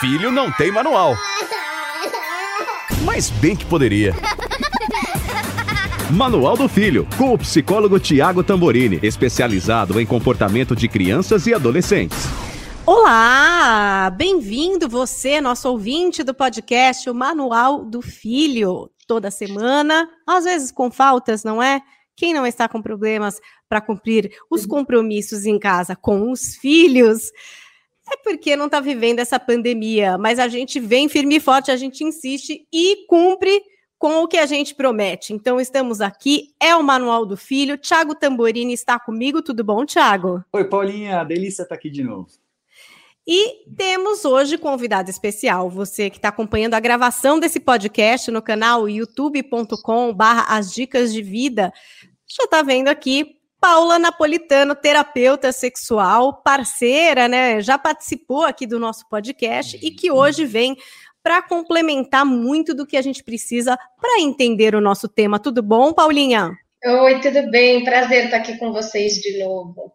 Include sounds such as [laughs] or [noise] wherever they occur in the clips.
filho não tem manual. Mas bem que poderia. Manual do Filho, com o psicólogo Tiago Tamborini, especializado em comportamento de crianças e adolescentes. Olá! Bem-vindo você, nosso ouvinte do podcast O Manual do Filho. Toda semana, às vezes com faltas, não é? Quem não está com problemas para cumprir os compromissos em casa com os filhos? É porque não está vivendo essa pandemia, mas a gente vem firme e forte, a gente insiste e cumpre com o que a gente promete. Então, estamos aqui, é o Manual do Filho. Tiago Tamborini está comigo, tudo bom, Tiago? Oi, Paulinha, delícia estar aqui de novo. E temos hoje convidado especial, você que está acompanhando a gravação desse podcast no canal youtube.com barra as dicas de vida, já está vendo aqui Paula Napolitano, terapeuta sexual, parceira, né? Já participou aqui do nosso podcast e que hoje vem para complementar muito do que a gente precisa para entender o nosso tema. Tudo bom, Paulinha? Oi, tudo bem? Prazer estar aqui com vocês de novo.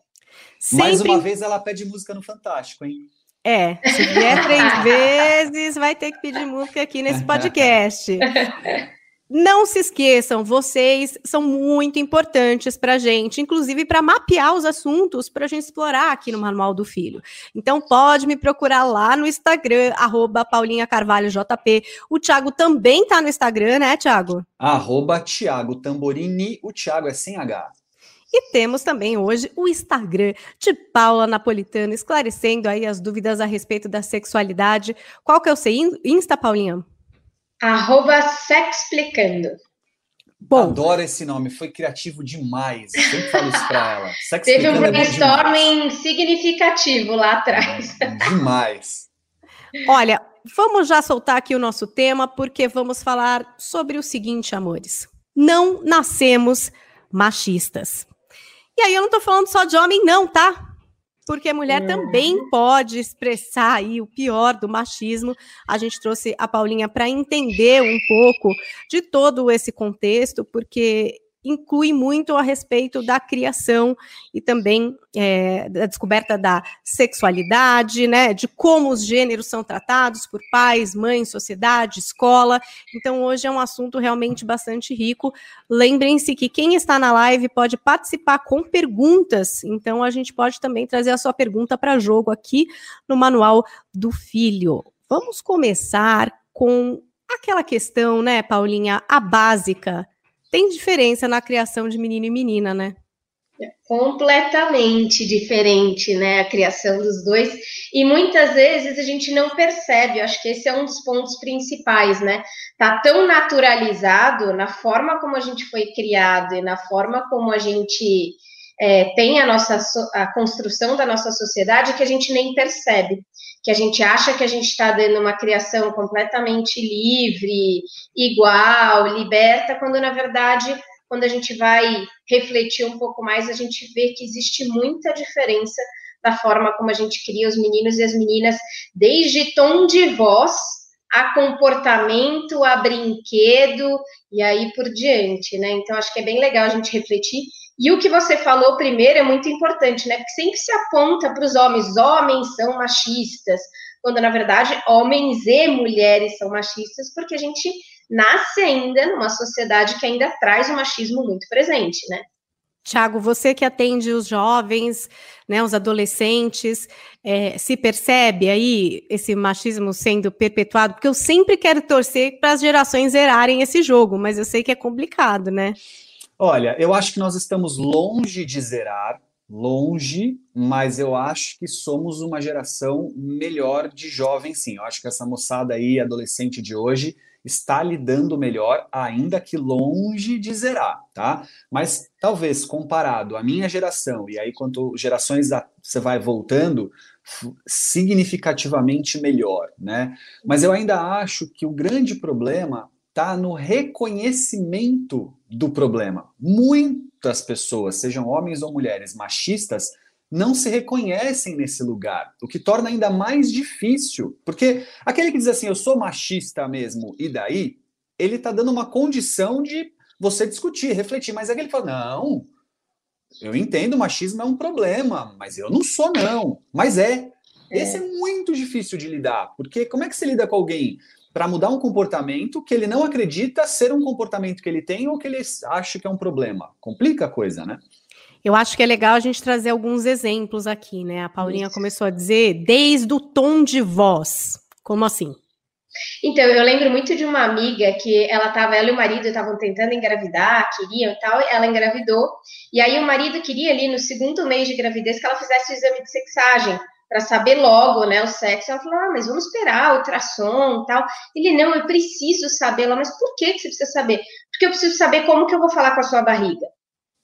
Sempre... Mais uma vez ela pede música no Fantástico, hein? É, se vier três [laughs] vezes, vai ter que pedir música aqui nesse podcast. [laughs] Não se esqueçam, vocês são muito importantes para a gente, inclusive para mapear os assuntos para a gente explorar aqui no Manual do Filho. Então pode me procurar lá no Instagram, arroba Paulinha Carvalho JP. O Thiago também está no Instagram, né, Thiago? Arroba Thiago Tamborini, o Thiago é sem H. E temos também hoje o Instagram de Paula Napolitano, esclarecendo aí as dúvidas a respeito da sexualidade. Qual que é o seu Insta, Paulinha? Arroba Sexplicando. Bom, Adoro esse nome, foi criativo demais. Sempre falo isso para ela. [laughs] Teve um é brainstorming é significativo lá atrás. É, demais. Olha, vamos já soltar aqui o nosso tema, porque vamos falar sobre o seguinte, amores. Não nascemos machistas. E aí eu não tô falando só de homem, não, tá? Porque a mulher é. também pode expressar aí o pior do machismo. A gente trouxe a Paulinha para entender um pouco de todo esse contexto, porque inclui muito a respeito da criação e também é, da descoberta da sexualidade, né, de como os gêneros são tratados por pais, mães, sociedade, escola. Então, hoje é um assunto realmente bastante rico. Lembrem-se que quem está na live pode participar com perguntas, então a gente pode também trazer a sua pergunta para jogo aqui no Manual do Filho. Vamos começar com aquela questão, né, Paulinha, a básica tem diferença na criação de menino e menina, né? É completamente diferente, né, a criação dos dois, e muitas vezes a gente não percebe, eu acho que esse é um dos pontos principais, né, tá tão naturalizado na forma como a gente foi criado e na forma como a gente é, tem a nossa a construção da nossa sociedade que a gente nem percebe que a gente acha que a gente está dando uma criação completamente livre, igual, liberta, quando na verdade, quando a gente vai refletir um pouco mais, a gente vê que existe muita diferença da forma como a gente cria os meninos e as meninas, desde tom de voz a comportamento, a brinquedo e aí por diante, né? Então acho que é bem legal a gente refletir e o que você falou primeiro é muito importante, né? Porque sempre se aponta para os homens, homens são machistas, quando na verdade homens e mulheres são machistas, porque a gente nasce ainda numa sociedade que ainda traz o machismo muito presente, né? Tiago, você que atende os jovens, né, os adolescentes, é, se percebe aí esse machismo sendo perpetuado? Porque eu sempre quero torcer para as gerações zerarem esse jogo, mas eu sei que é complicado, né? Olha, eu acho que nós estamos longe de zerar, longe, mas eu acho que somos uma geração melhor de jovens, sim. Eu acho que essa moçada aí, adolescente de hoje, está lidando melhor, ainda que longe de zerar, tá? Mas talvez comparado à minha geração, e aí quanto gerações você vai voltando, significativamente melhor, né? Mas eu ainda acho que o grande problema está no reconhecimento do problema. Muitas pessoas, sejam homens ou mulheres machistas, não se reconhecem nesse lugar, o que torna ainda mais difícil, porque aquele que diz assim, eu sou machista mesmo, e daí, ele está dando uma condição de você discutir, refletir, mas aquele fala, não, eu entendo, o machismo é um problema, mas eu não sou não, mas é. É. Esse é muito difícil de lidar, porque como é que você lida com alguém para mudar um comportamento que ele não acredita ser um comportamento que ele tem ou que ele acha que é um problema? Complica a coisa, né? Eu acho que é legal a gente trazer alguns exemplos aqui, né? A Paulinha Isso. começou a dizer desde o tom de voz. Como assim? Então, eu lembro muito de uma amiga que ela tava, ela e o marido estavam tentando engravidar, queriam e tal, ela engravidou, e aí o marido queria ali no segundo mês de gravidez que ela fizesse o exame de sexagem, para saber logo, né, o sexo. Ela falou, ah, mas vamos esperar, ultrassom e tal. Ele, não, eu preciso saber. Ela, mas por que, que você precisa saber? Porque eu preciso saber como que eu vou falar com a sua barriga.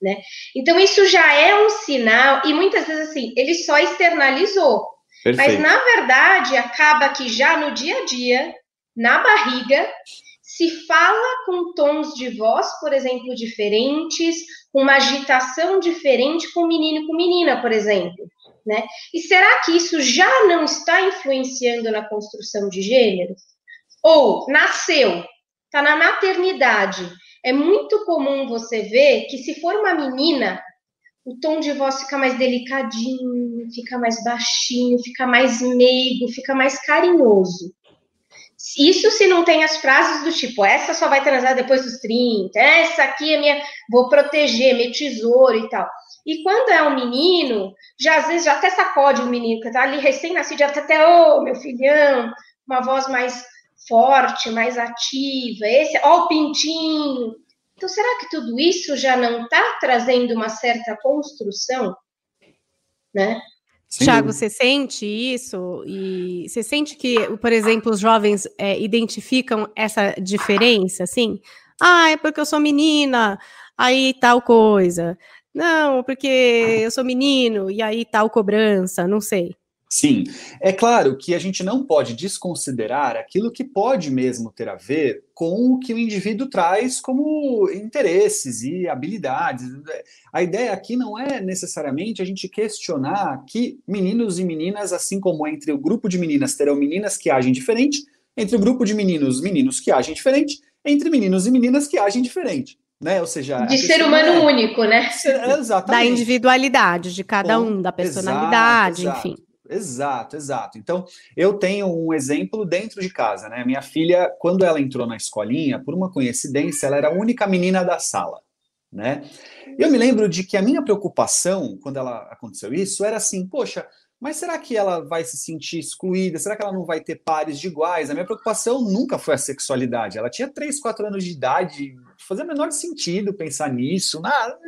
Né? Então, isso já é um sinal, e muitas vezes assim, ele só externalizou. Perfeito. Mas, na verdade, acaba que já no dia a dia, na barriga, se fala com tons de voz, por exemplo, diferentes, com uma agitação diferente com menino e com menina, por exemplo. Né? E será que isso já não está influenciando na construção de gênero? Ou nasceu, está na maternidade. É muito comum você ver que se for uma menina, o tom de voz fica mais delicadinho, fica mais baixinho, fica mais meigo, fica mais carinhoso. Isso se não tem as frases do tipo, essa só vai transar depois dos 30, essa aqui é minha, vou proteger, meu tesouro e tal. E quando é um menino, já às vezes já até sacode o menino, que tá ali recém-nascido, já tá até, ô, oh, meu filhão, uma voz mais forte, mais ativa, esse, ó o pintinho. Então, será que tudo isso já não está trazendo uma certa construção? Né? Tiago, você sente isso? E você sente que, por exemplo, os jovens é, identificam essa diferença, assim? Ah, é porque eu sou menina, aí tal coisa. Não, porque eu sou menino, e aí tal cobrança, não sei. Sim, é claro que a gente não pode desconsiderar aquilo que pode mesmo ter a ver com o que o indivíduo traz como interesses e habilidades. A ideia aqui não é necessariamente a gente questionar que meninos e meninas, assim como entre o grupo de meninas terão meninas que agem diferente, entre o grupo de meninos, meninos que agem diferente, entre meninos e meninas que agem diferente. Né? Ou seja, de ser humano é... único, né? [laughs] Exatamente. Da individualidade de cada um, da personalidade, exato, enfim. Exato, exato. Então, eu tenho um exemplo dentro de casa, né? Minha filha, quando ela entrou na escolinha, por uma coincidência, ela era a única menina da sala, né? Eu me lembro de que a minha preocupação, quando ela aconteceu isso, era assim, poxa, mas será que ela vai se sentir excluída? Será que ela não vai ter pares de iguais? A minha preocupação nunca foi a sexualidade. Ela tinha 3, 4 anos de idade, fazia menor sentido pensar nisso. Nada,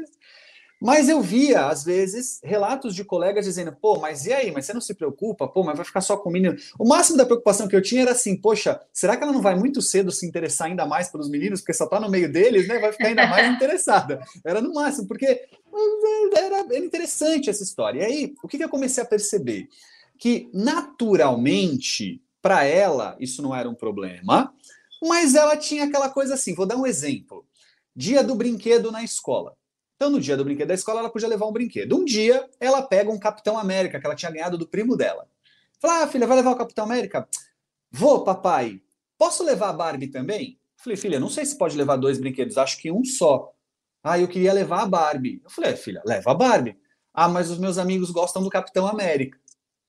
mas eu via, às vezes, relatos de colegas dizendo, pô, mas e aí? Mas você não se preocupa? Pô, mas vai ficar só com o menino. O máximo da preocupação que eu tinha era assim, poxa, será que ela não vai muito cedo se interessar ainda mais pelos meninos, porque só tá no meio deles, né? Vai ficar ainda mais [laughs] interessada. Era no máximo, porque era, era interessante essa história. E aí, o que, que eu comecei a perceber? Que, naturalmente, para ela, isso não era um problema, mas ela tinha aquela coisa assim, vou dar um exemplo. Dia do brinquedo na escola. Então, no dia do brinquedo da escola, ela podia levar um brinquedo. Um dia, ela pega um Capitão América que ela tinha ganhado do primo dela. Fala, ah, filha, vai levar o Capitão América? Vou, papai. Posso levar a Barbie também? Falei, filha, não sei se pode levar dois brinquedos, acho que um só. Ah, eu queria levar a Barbie. Eu falei, é, filha, leva a Barbie. Ah, mas os meus amigos gostam do Capitão América.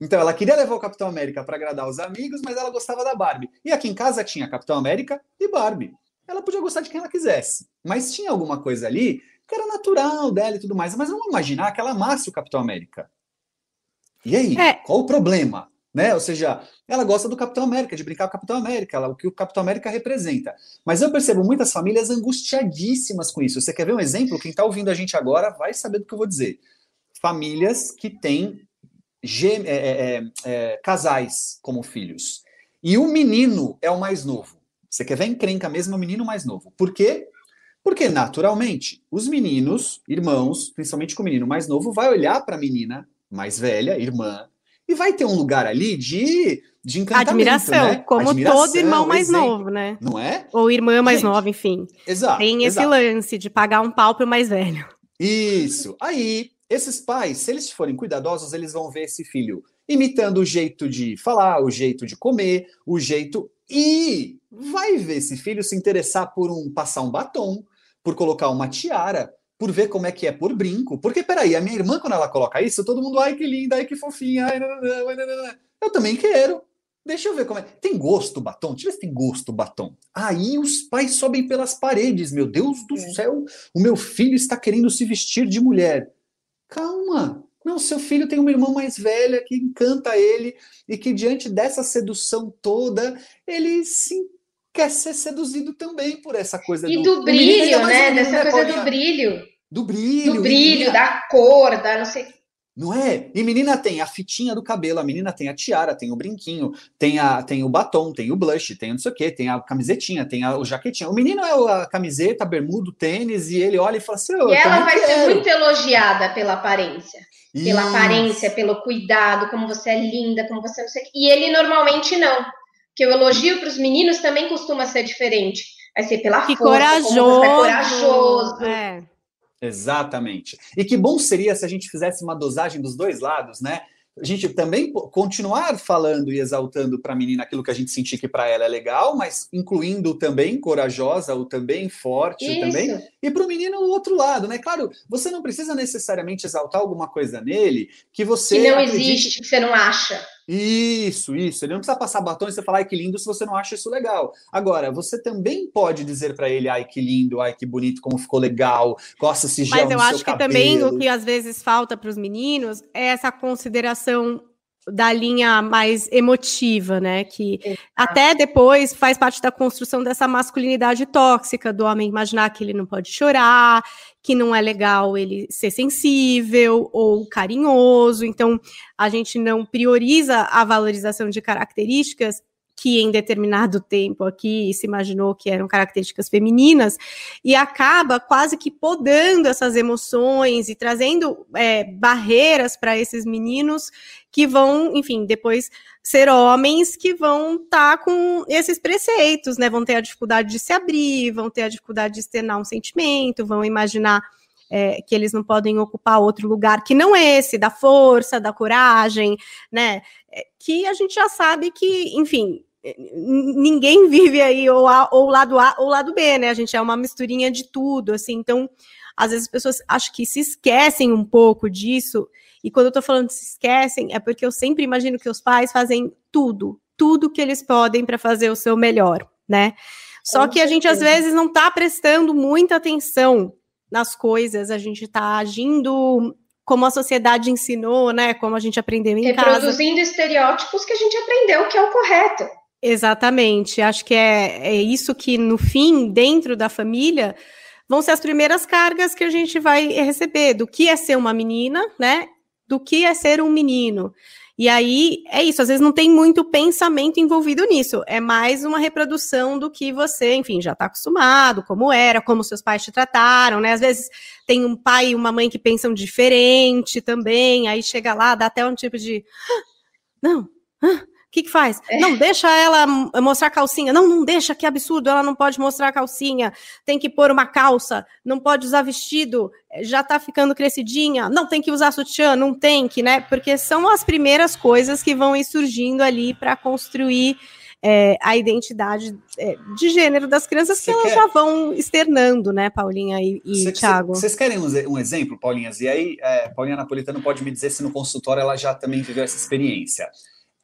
Então ela queria levar o Capitão América para agradar os amigos, mas ela gostava da Barbie. E aqui em casa tinha Capitão América e Barbie. Ela podia gostar de quem ela quisesse, mas tinha alguma coisa ali que era natural dela e tudo mais. Mas vamos imaginar que ela amasse o Capitão América. E aí? É. Qual o problema? Né? Ou seja, ela gosta do Capitão América, de brincar com o Capitão América, ela, o que o Capitão América representa. Mas eu percebo muitas famílias angustiadíssimas com isso. Você quer ver um exemplo? Quem está ouvindo a gente agora vai saber do que eu vou dizer. Famílias que têm é, é, é, é, casais como filhos. E o menino é o mais novo. Você quer ver encrenca mesmo, é o menino mais novo. Por quê? Porque, naturalmente, os meninos, irmãos, principalmente com o menino mais novo, vai olhar para a menina mais velha, irmã, e vai ter um lugar ali de, de encantamento, Admiração, né? como Admiração, todo irmão mais exemplo, novo, né? Não é? Ou irmã mais Gente, nova, enfim. Exato. Tem esse exato. lance de pagar um pau pro mais velho. Isso. Aí, esses pais, se eles forem cuidadosos, eles vão ver esse filho imitando o jeito de falar, o jeito de comer, o jeito. E vai ver esse filho se interessar por um passar um batom, por colocar uma tiara, por ver como é que é por brinco. Porque, peraí, a minha irmã, quando ela coloca isso, todo mundo, ai que linda, ai que fofinha, ai, não, não, não, não. Eu também quero. Deixa eu ver como é. Tem gosto o batom? Deixa eu ver se tem gosto o batom. Aí os pais sobem pelas paredes. Meu Deus do é. céu, o meu filho está querendo se vestir de mulher. Calma. Não, seu filho tem uma irmã mais velha que encanta ele e que diante dessa sedução toda, ele se quer ser seduzido também por essa coisa e do, do brilho, né? Dessa coisa do brilho. Do brilho. Do brilho, da cor, da não sei não é? E menina tem a fitinha do cabelo, a menina tem a tiara, tem o brinquinho, tem, a, tem o batom, tem o blush, tem não sei o quê, tem a camisetinha, tem a, o jaquetinho. O menino é a camiseta, a bermuda, o tênis, e ele olha e fala assim: oh, E ela vai quero. ser muito elogiada pela aparência. Isso. Pela aparência, pelo cuidado, como você é linda, como você não sei. E ele normalmente não. Que o elogio para os meninos também costuma ser diferente. Vai ser pela que força, corajoso. como você é corajoso. É Exatamente. E que bom seria se a gente fizesse uma dosagem dos dois lados, né? A gente também continuar falando e exaltando para a menina aquilo que a gente sentir que para ela é legal, mas incluindo também corajosa, ou também forte, Isso. também. E para o menino o outro lado, né? Claro, você não precisa necessariamente exaltar alguma coisa nele que você. Que não acredite... existe, que você não acha. Isso, isso. Ele não precisa passar batom e você falar, ai que lindo, se você não acha isso legal. Agora, você também pode dizer para ele, ai que lindo, ai que bonito, como ficou legal, coça esse gel Mas eu acho que cabelo. também o que às vezes falta para os meninos é essa consideração da linha mais emotiva, né? Que Exato. até depois faz parte da construção dessa masculinidade tóxica do homem imaginar que ele não pode chorar, que não é legal ele ser sensível ou carinhoso. Então, a gente não prioriza a valorização de características que em determinado tempo aqui se imaginou que eram características femininas, e acaba quase que podando essas emoções e trazendo é, barreiras para esses meninos que vão, enfim, depois ser homens que vão estar tá com esses preceitos, né? Vão ter a dificuldade de se abrir, vão ter a dificuldade de externar um sentimento, vão imaginar é, que eles não podem ocupar outro lugar que não é esse, da força, da coragem, né? É, que a gente já sabe que, enfim, ninguém [laughs] vive aí ou, a, ou lado A ou lado B, né? A gente é uma misturinha de tudo, assim. Então, às vezes as pessoas acho que se esquecem um pouco disso. E quando eu tô falando se esquecem, é porque eu sempre imagino que os pais fazem tudo, tudo que eles podem para fazer o seu melhor, né? Só que a gente às vezes não tá prestando muita atenção nas coisas, a gente tá agindo como a sociedade ensinou, né? Como a gente aprendeu em Reproduzindo casa. Reproduzindo estereótipos que a gente aprendeu que é o correto. Exatamente. Acho que é, é isso que, no fim, dentro da família, vão ser as primeiras cargas que a gente vai receber do que é ser uma menina, né? Do que é ser um menino. E aí é isso, às vezes não tem muito pensamento envolvido nisso, é mais uma reprodução do que você, enfim, já está acostumado, como era, como seus pais te trataram, né? Às vezes tem um pai e uma mãe que pensam diferente também, aí chega lá, dá até um tipo de. Não, ah, que, que faz? É. Não, deixa ela mostrar a calcinha. Não, não deixa, que absurdo, ela não pode mostrar calcinha. Tem que pôr uma calça, não pode usar vestido, já tá ficando crescidinha. Não, tem que usar sutiã, não tem que, né? Porque são as primeiras coisas que vão ir surgindo ali para construir é, a identidade é, de gênero das crianças Cê que elas quer... já vão externando, né, Paulinha e, e Thiago? Vocês querem um, um, exemplo, Paulinhas? E aí, é, Paulinha Napolitano pode me dizer se no consultório ela já também viveu essa experiência.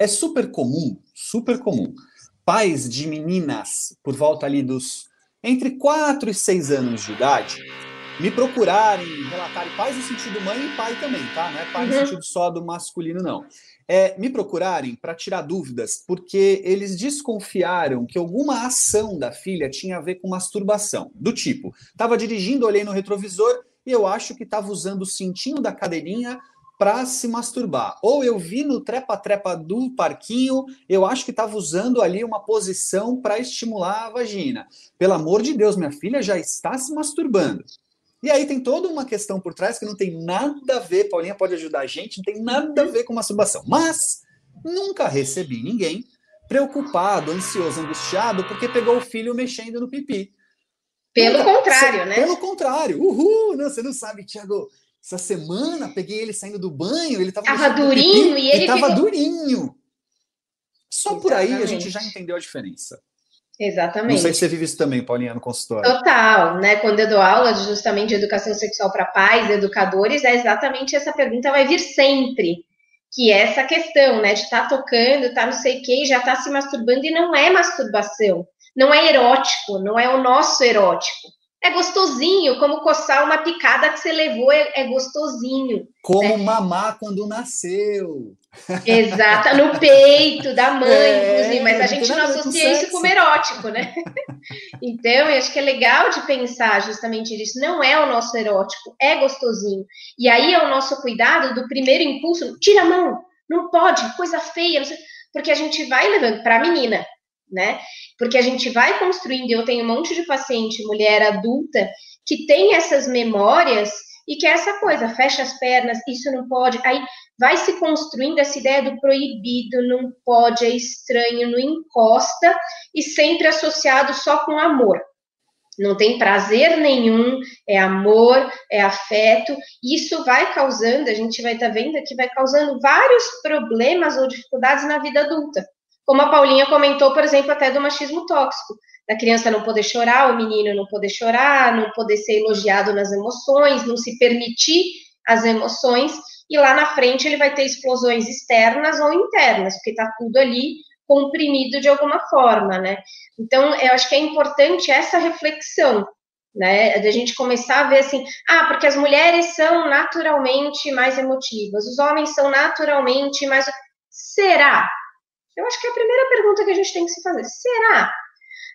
É super comum, super comum, pais de meninas por volta ali dos entre 4 e 6 anos de idade me procurarem, relatarem, pais no sentido mãe e pai também, tá? Não é pai uhum. no sentido só do masculino, não. É, me procurarem para tirar dúvidas, porque eles desconfiaram que alguma ação da filha tinha a ver com masturbação. Do tipo, estava dirigindo, olhei no retrovisor e eu acho que estava usando o cintinho da cadeirinha para se masturbar. Ou eu vi no trepa-trepa do parquinho, eu acho que estava usando ali uma posição para estimular a vagina. Pelo amor de Deus, minha filha já está se masturbando. E aí tem toda uma questão por trás que não tem nada a ver, Paulinha pode ajudar a gente, não tem nada a ver com masturbação. Mas nunca recebi ninguém preocupado, ansioso, angustiado, porque pegou o filho mexendo no pipi. Pelo contrário, né? Pelo contrário. Uhul! Não, você não sabe, Tiago essa semana peguei ele saindo do banho, ele tava, tava durinho e ele tava ficou... durinho. Só Exatamente. por aí a gente já entendeu a diferença. Exatamente. Não sei se você vive isso também, Paulinha, no consultório. Total, né? Quando eu dou aula justamente de educação sexual para pais, educadores, é exatamente essa pergunta vai vir sempre. que é essa questão, né, de estar tá tocando, tá não sei o que, já tá se masturbando e não é masturbação, não é erótico, não é o nosso erótico. É gostosinho, como coçar uma picada que você levou, é, é gostosinho. Como né? mamar quando nasceu. Exato, no peito da mãe, é, inclusive, mas a gente não associa isso como erótico, né? [laughs] Então, eu acho que é legal de pensar justamente nisso. Não é o nosso erótico, é gostosinho. E aí é o nosso cuidado do primeiro impulso: tira a mão, não pode, coisa feia, porque a gente vai levando para a menina, né? Porque a gente vai construindo. Eu tenho um monte de paciente, mulher adulta, que tem essas memórias e que é essa coisa, fecha as pernas, isso não pode. Aí vai se construindo essa ideia do proibido, não pode, é estranho, não encosta, e sempre associado só com amor. Não tem prazer nenhum, é amor, é afeto, e isso vai causando, a gente vai estar tá vendo que vai causando vários problemas ou dificuldades na vida adulta. Como a Paulinha comentou, por exemplo, até do machismo tóxico, da criança não poder chorar, o menino não poder chorar, não poder ser elogiado nas emoções, não se permitir as emoções, e lá na frente ele vai ter explosões externas ou internas, porque está tudo ali comprimido de alguma forma, né? Então, eu acho que é importante essa reflexão, né? De a gente começar a ver assim, ah, porque as mulheres são naturalmente mais emotivas, os homens são naturalmente mais. Será? Eu acho que é a primeira pergunta que a gente tem que se fazer. Será?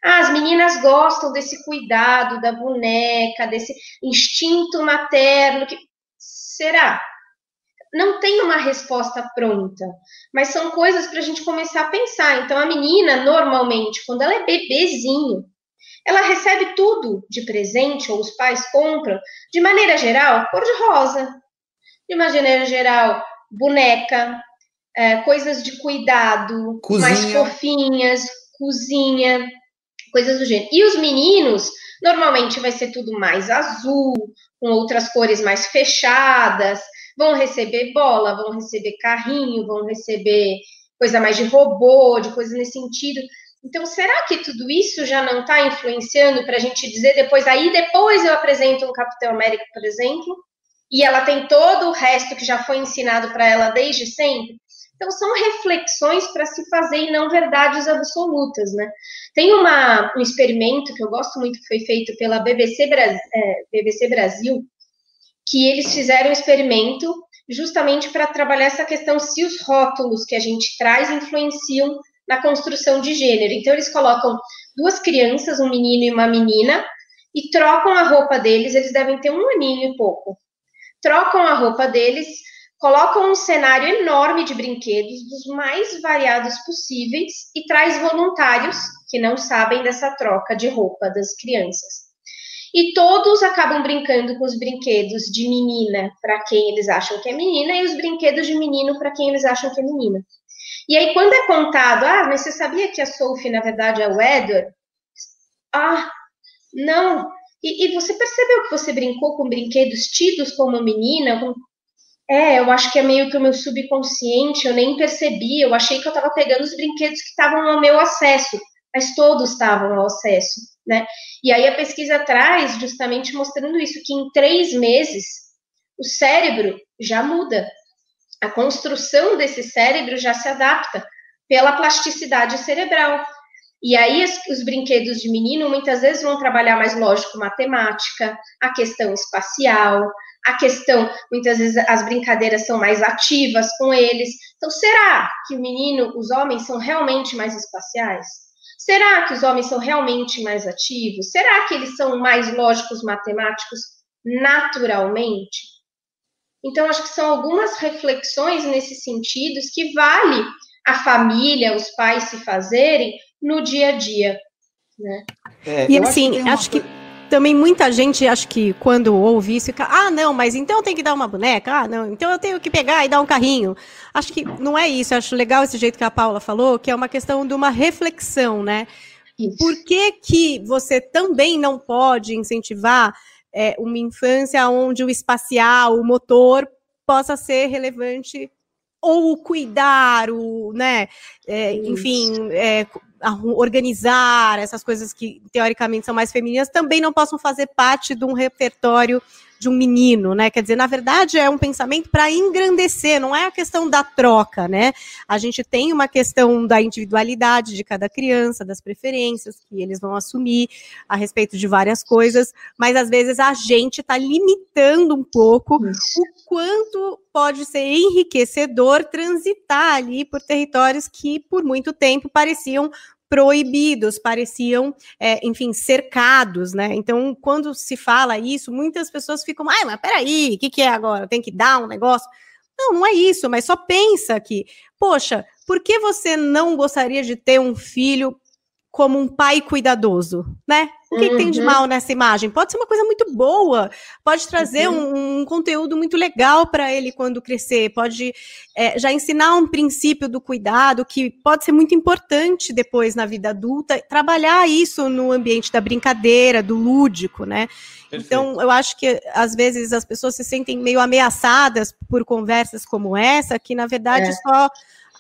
Ah, as meninas gostam desse cuidado da boneca, desse instinto materno. Que... Será? não tem uma resposta pronta, mas são coisas para a gente começar a pensar. Então, a menina, normalmente, quando ela é bebezinho, ela recebe tudo de presente, ou os pais compram, de maneira geral, cor-de-rosa. De maneira geral, boneca, é, coisas de cuidado, cozinha. mais fofinhas, cozinha, coisas do gênero. E os meninos, normalmente vai ser tudo mais azul, com outras cores mais fechadas, vão receber bola, vão receber carrinho, vão receber coisa mais de robô, de coisa nesse sentido. Então, será que tudo isso já não está influenciando para a gente dizer depois, aí depois eu apresento um Capitão América, por exemplo, e ela tem todo o resto que já foi ensinado para ela desde sempre? Então, são reflexões para se fazer e não verdades absolutas, né? Tem uma, um experimento que eu gosto muito, que foi feito pela BBC, é, BBC Brasil, que eles fizeram um experimento justamente para trabalhar essa questão se os rótulos que a gente traz influenciam na construção de gênero. Então, eles colocam duas crianças, um menino e uma menina, e trocam a roupa deles, eles devem ter um aninho e pouco. Trocam a roupa deles, colocam um cenário enorme de brinquedos, dos mais variados possíveis, e traz voluntários que não sabem dessa troca de roupa das crianças e todos acabam brincando com os brinquedos de menina para quem eles acham que é menina e os brinquedos de menino para quem eles acham que é menina. E aí, quando é contado, ah, mas você sabia que a Sophie, na verdade, é o Edward? Ah, não. E, e você percebeu que você brincou com brinquedos tidos como menina? Com... É, eu acho que é meio que o meu subconsciente, eu nem percebi, eu achei que eu estava pegando os brinquedos que estavam ao meu acesso, mas todos estavam ao acesso né? E aí a pesquisa traz justamente mostrando isso, que em três meses o cérebro já muda. A construção desse cérebro já se adapta pela plasticidade cerebral. E aí os, os brinquedos de menino muitas vezes vão trabalhar mais lógico matemática, a questão espacial, a questão, muitas vezes as brincadeiras são mais ativas com eles. Então, será que o menino, os homens são realmente mais espaciais? Será que os homens são realmente mais ativos? Será que eles são mais lógicos matemáticos naturalmente? Então, acho que são algumas reflexões nesse sentido que vale a família, os pais se fazerem no dia a dia. Né? É, e assim, acho que, acho que também muita gente acha que quando ouve isso, fica, ah, não, mas então tem que dar uma boneca, ah, não, então eu tenho que pegar e dar um carrinho. Acho que não é isso, acho legal esse jeito que a Paula falou, que é uma questão de uma reflexão, né? Isso. Por que, que você também não pode incentivar é, uma infância onde o espacial, o motor, possa ser relevante ou o cuidar, o, né, é, enfim, é, organizar essas coisas que teoricamente são mais femininas também não possam fazer parte de um repertório de um menino, né? Quer dizer, na verdade é um pensamento para engrandecer, não é a questão da troca, né? A gente tem uma questão da individualidade de cada criança, das preferências que eles vão assumir a respeito de várias coisas, mas às vezes a gente está limitando um pouco Isso. o quanto pode ser enriquecedor transitar ali por territórios que por muito tempo pareciam proibidos, pareciam, é, enfim, cercados, né? Então, quando se fala isso, muitas pessoas ficam, ai, mas peraí, o que, que é agora? Tem que dar um negócio? Não, não é isso, mas só pensa que, poxa, por que você não gostaria de ter um filho como um pai cuidadoso, né? O que, uhum. que, tem de uhum. mal nessa imagem? Pode ser uma coisa muito boa, pode trazer uhum. um, um, conteúdo muito legal para ele quando crescer, pode é, já ensinar um princípio do cuidado que pode ser muito importante depois na vida adulta, trabalhar isso no ambiente da brincadeira, do lúdico, né? Perfeito. Então, eu acho que às vezes as pessoas se sentem meio ameaçadas por conversas como essa, que na verdade é. só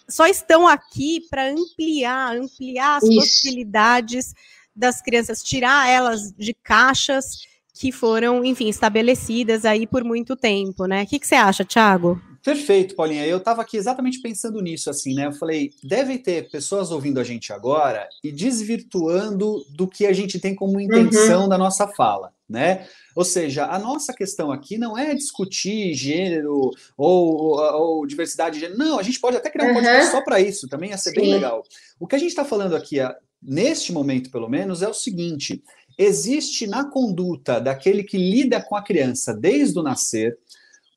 só estão aqui para ampliar, ampliar as Isso. possibilidades das crianças, tirar elas de caixas que foram, enfim, estabelecidas aí por muito tempo, né? O que, que você acha, Thiago? Perfeito, Paulinha. Eu estava aqui exatamente pensando nisso, assim, né? Eu falei, deve ter pessoas ouvindo a gente agora e desvirtuando do que a gente tem como intenção uhum. da nossa fala, né? Ou seja, a nossa questão aqui não é discutir gênero ou, ou, ou diversidade de gênero. Não, a gente pode até criar um uhum. podcast só para isso, também ia ser Sim. bem legal. O que a gente está falando aqui, neste momento pelo menos, é o seguinte: existe na conduta daquele que lida com a criança desde o nascer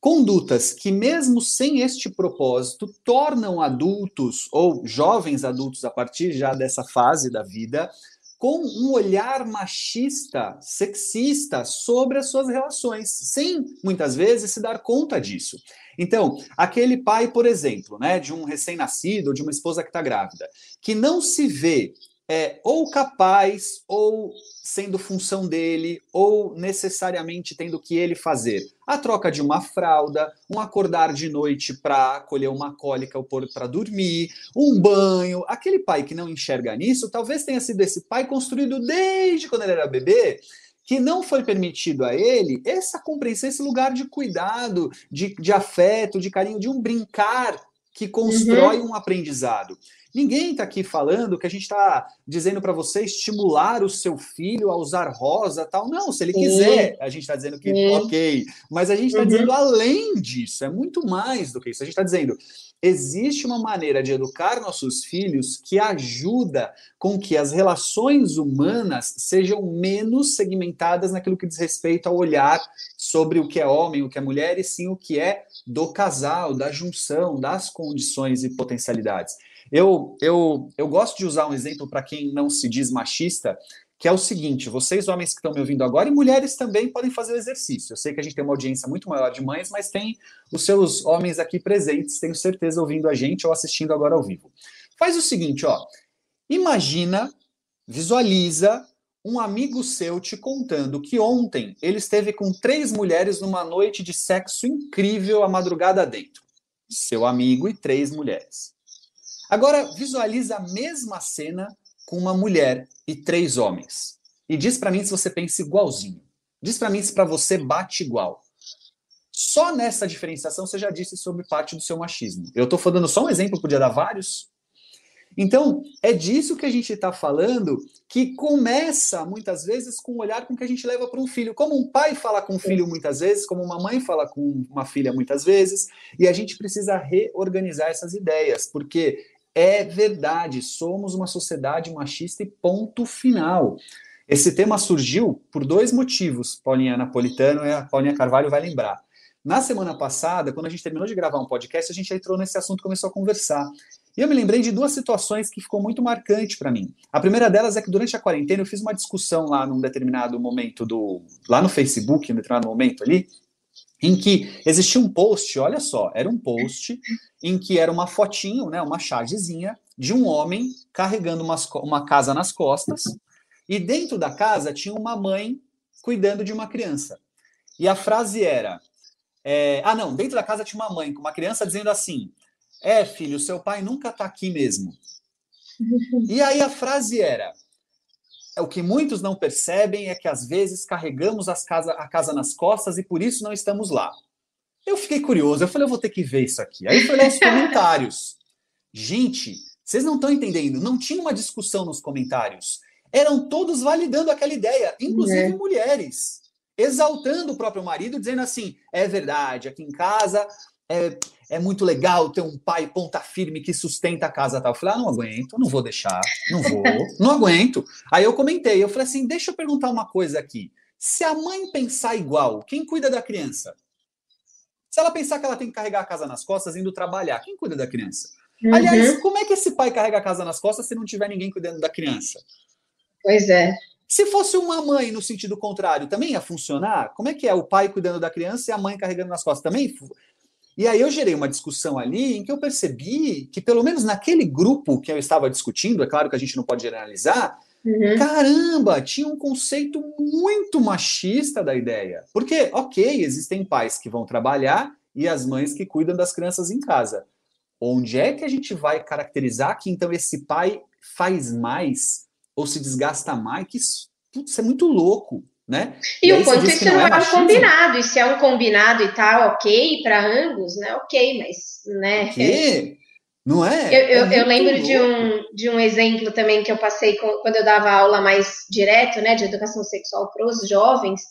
condutas que, mesmo sem este propósito, tornam adultos ou jovens adultos a partir já dessa fase da vida com um olhar machista, sexista sobre as suas relações, sem muitas vezes se dar conta disso. Então, aquele pai, por exemplo, né, de um recém-nascido ou de uma esposa que está grávida, que não se vê é, ou capaz, ou sendo função dele, ou necessariamente tendo que ele fazer. A troca de uma fralda, um acordar de noite para colher uma cólica ou para dormir, um banho. Aquele pai que não enxerga nisso, talvez tenha sido esse pai construído desde quando ele era bebê, que não foi permitido a ele essa compreensão, esse lugar de cuidado, de, de afeto, de carinho, de um brincar que constrói uhum. um aprendizado. Ninguém está aqui falando que a gente está dizendo para você estimular o seu filho a usar rosa tal. Não, se ele Sim. quiser, a gente está dizendo que Sim. ok. Mas a gente está uhum. dizendo além disso, é muito mais do que isso. A gente está dizendo existe uma maneira de educar nossos filhos que ajuda com que as relações humanas sejam menos segmentadas naquilo que diz respeito ao olhar sobre o que é homem, o que é mulher, e sim o que é do casal, da junção, das condições e potencialidades. Eu, eu, eu gosto de usar um exemplo para quem não se diz machista, que é o seguinte: vocês, homens que estão me ouvindo agora, e mulheres também podem fazer o exercício. Eu sei que a gente tem uma audiência muito maior de mães, mas tem os seus homens aqui presentes, tenho certeza, ouvindo a gente ou assistindo agora ao vivo. Faz o seguinte, ó. Imagina, visualiza um amigo seu te contando que ontem ele esteve com três mulheres numa noite de sexo incrível a madrugada dentro. Seu amigo e três mulheres. Agora, visualiza a mesma cena com uma mulher e três homens. E diz para mim se você pensa igualzinho. Diz para mim se para você bate igual. Só nessa diferenciação você já disse sobre parte do seu machismo. Eu estou falando só um exemplo, podia dar vários. Então, é disso que a gente está falando, que começa muitas vezes com o olhar com que a gente leva para um filho. Como um pai fala com um filho muitas vezes, como uma mãe fala com uma filha muitas vezes, e a gente precisa reorganizar essas ideias, porque é verdade, somos uma sociedade machista e ponto final. Esse tema surgiu por dois motivos, Paulinha Napolitano e a Paulinha Carvalho vai lembrar. Na semana passada, quando a gente terminou de gravar um podcast, a gente entrou nesse assunto e começou a conversar. E eu me lembrei de duas situações que ficou muito marcante para mim. A primeira delas é que durante a quarentena eu fiz uma discussão lá num determinado momento do lá no Facebook, num determinado momento ali, em que existia um post, olha só, era um post em que era uma fotinho, né, uma chargezinha de um homem carregando uma, uma casa nas costas e dentro da casa tinha uma mãe cuidando de uma criança. E a frase era, é, ah não, dentro da casa tinha uma mãe com uma criança dizendo assim, é filho, seu pai nunca está aqui mesmo. E aí a frase era, o que muitos não percebem é que às vezes carregamos as casa, a casa nas costas e por isso não estamos lá. Eu fiquei curioso, eu falei, eu vou ter que ver isso aqui. Aí eu fui ler os [laughs] comentários. Gente, vocês não estão entendendo, não tinha uma discussão nos comentários. Eram todos validando aquela ideia, inclusive é. mulheres, exaltando o próprio marido, dizendo assim: é verdade, aqui em casa é, é muito legal ter um pai ponta firme que sustenta a casa tal. Eu falei, ah, não aguento, não vou deixar, não vou, [laughs] não aguento. Aí eu comentei, eu falei assim, deixa eu perguntar uma coisa aqui. Se a mãe pensar igual, quem cuida da criança? Se ela pensar que ela tem que carregar a casa nas costas indo trabalhar, quem cuida da criança? Uhum. Aliás, como é que esse pai carrega a casa nas costas se não tiver ninguém cuidando da criança? Pois é. Se fosse uma mãe no sentido contrário, também ia funcionar? Como é que é o pai cuidando da criança e a mãe carregando nas costas? Também e aí eu gerei uma discussão ali em que eu percebi que, pelo menos naquele grupo que eu estava discutindo, é claro que a gente não pode generalizar, uhum. caramba, tinha um conceito muito machista da ideia. Porque, ok, existem pais que vão trabalhar e as mães que cuidam das crianças em casa. Onde é que a gente vai caracterizar que então esse pai faz mais ou se desgasta mais? Que isso, putz, é muito louco né? E, e o quanto isso não, é, é um combinado, e se é um combinado e tal, ok para ambos, né? Ok, mas, né? Que? Não é? Eu, eu, é eu lembro de um, de um exemplo também que eu passei com, quando eu dava aula mais direto, né, de educação sexual para os jovens,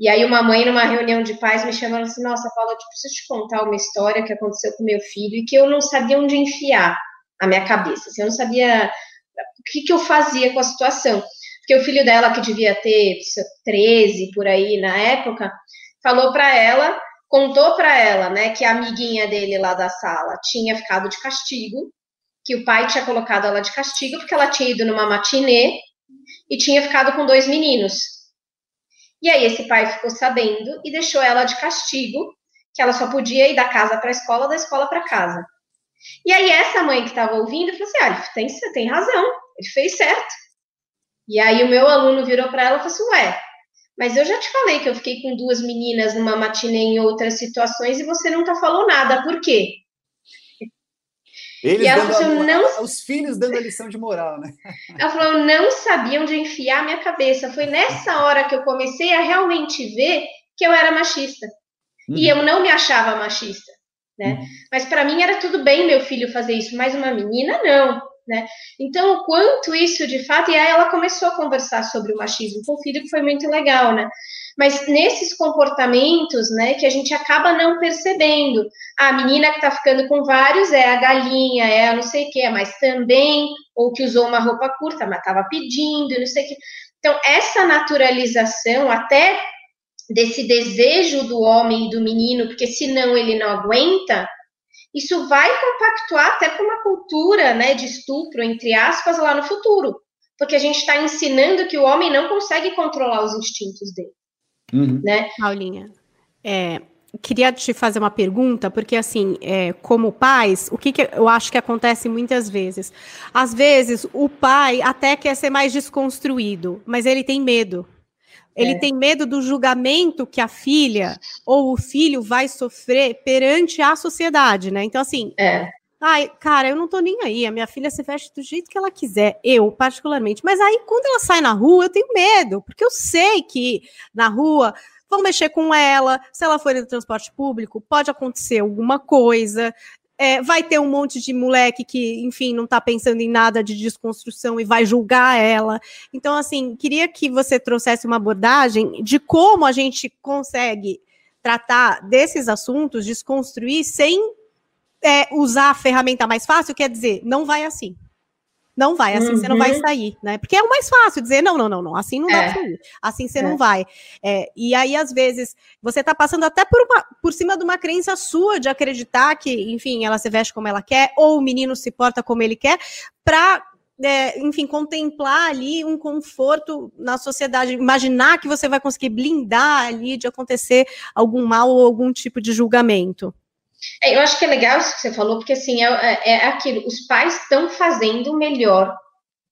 e aí uma mãe numa reunião de pais me chamando assim, nossa, Paula, eu preciso te contar uma história que aconteceu com meu filho e que eu não sabia onde enfiar a minha cabeça, assim, eu não sabia o que, que eu fazia com a situação porque o filho dela, que devia ter 13 por aí na época, falou para ela, contou para ela, né, que a amiguinha dele lá da sala tinha ficado de castigo, que o pai tinha colocado ela de castigo porque ela tinha ido numa matinê e tinha ficado com dois meninos. E aí esse pai ficou sabendo e deixou ela de castigo, que ela só podia ir da casa para a escola, da escola para casa. E aí essa mãe que estava ouvindo falou assim: ah, tem, tem razão, ele fez certo. E aí o meu aluno virou para ela e falou assim: Ué, mas eu já te falei que eu fiquei com duas meninas numa matinê em outras situações e você nunca falou nada, por quê? Eles e ela falou, assim, não... Os filhos dando a lição de moral, né? [laughs] Ela falou, eu não sabia onde enfiar minha cabeça. Foi nessa hora que eu comecei a realmente ver que eu era machista. Uhum. E eu não me achava machista, né? Uhum. Mas para mim era tudo bem meu filho fazer isso, mas uma menina não. Né? Então, o quanto isso de fato, e aí ela começou a conversar sobre o machismo com o filho, que foi muito legal, né? Mas nesses comportamentos, né, que a gente acaba não percebendo. A menina que tá ficando com vários é a galinha, é a não sei o que, mas também, ou que usou uma roupa curta, mas tava pedindo, não sei o que. Então, essa naturalização, até desse desejo do homem e do menino, porque senão ele não aguenta, isso vai compactuar até com uma cultura né, de estupro, entre aspas, lá no futuro. Porque a gente está ensinando que o homem não consegue controlar os instintos dele. Uhum. Né? Paulinha, é, queria te fazer uma pergunta, porque assim, é, como pais, o que, que, eu acho que acontece muitas vezes? Às vezes o pai até quer ser mais desconstruído, mas ele tem medo. Ele é. tem medo do julgamento que a filha ou o filho vai sofrer perante a sociedade, né? Então, assim, é. Ai, cara, eu não tô nem aí. A minha filha se veste do jeito que ela quiser, eu, particularmente. Mas aí, quando ela sai na rua, eu tenho medo, porque eu sei que na rua vão mexer com ela. Se ela for no transporte público, pode acontecer alguma coisa. É, vai ter um monte de moleque que, enfim, não está pensando em nada de desconstrução e vai julgar ela. Então, assim, queria que você trouxesse uma abordagem de como a gente consegue tratar desses assuntos, desconstruir, sem é, usar a ferramenta mais fácil, quer dizer, não vai assim. Não vai, assim uhum. você não vai uhum. sair, né? Porque é o mais fácil dizer, não, não, não, não, assim não dá é. pra sair, assim você é. não vai. É, e aí, às vezes, você tá passando até por, uma, por cima de uma crença sua de acreditar que, enfim, ela se veste como ela quer, ou o menino se porta como ele quer, pra é, enfim, contemplar ali um conforto na sociedade, imaginar que você vai conseguir blindar ali de acontecer algum mal ou algum tipo de julgamento. É, eu acho que é legal isso que você falou, porque assim, é, é, é aquilo, os pais estão fazendo o melhor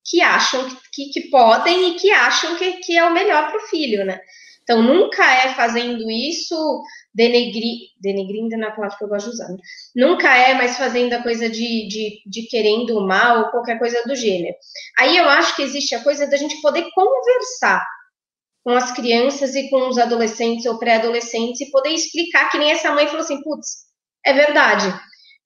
que acham que, que, podem e que acham que, que é o melhor para o filho, né? Então, nunca é fazendo isso denegri, denegrindo na palavra que eu gosto de usar. Né? Nunca é mais fazendo a coisa de, de, de querendo o mal ou qualquer coisa do gênero. Aí eu acho que existe a coisa da gente poder conversar com as crianças e com os adolescentes ou pré-adolescentes e poder explicar que nem essa mãe falou assim, putz, é verdade,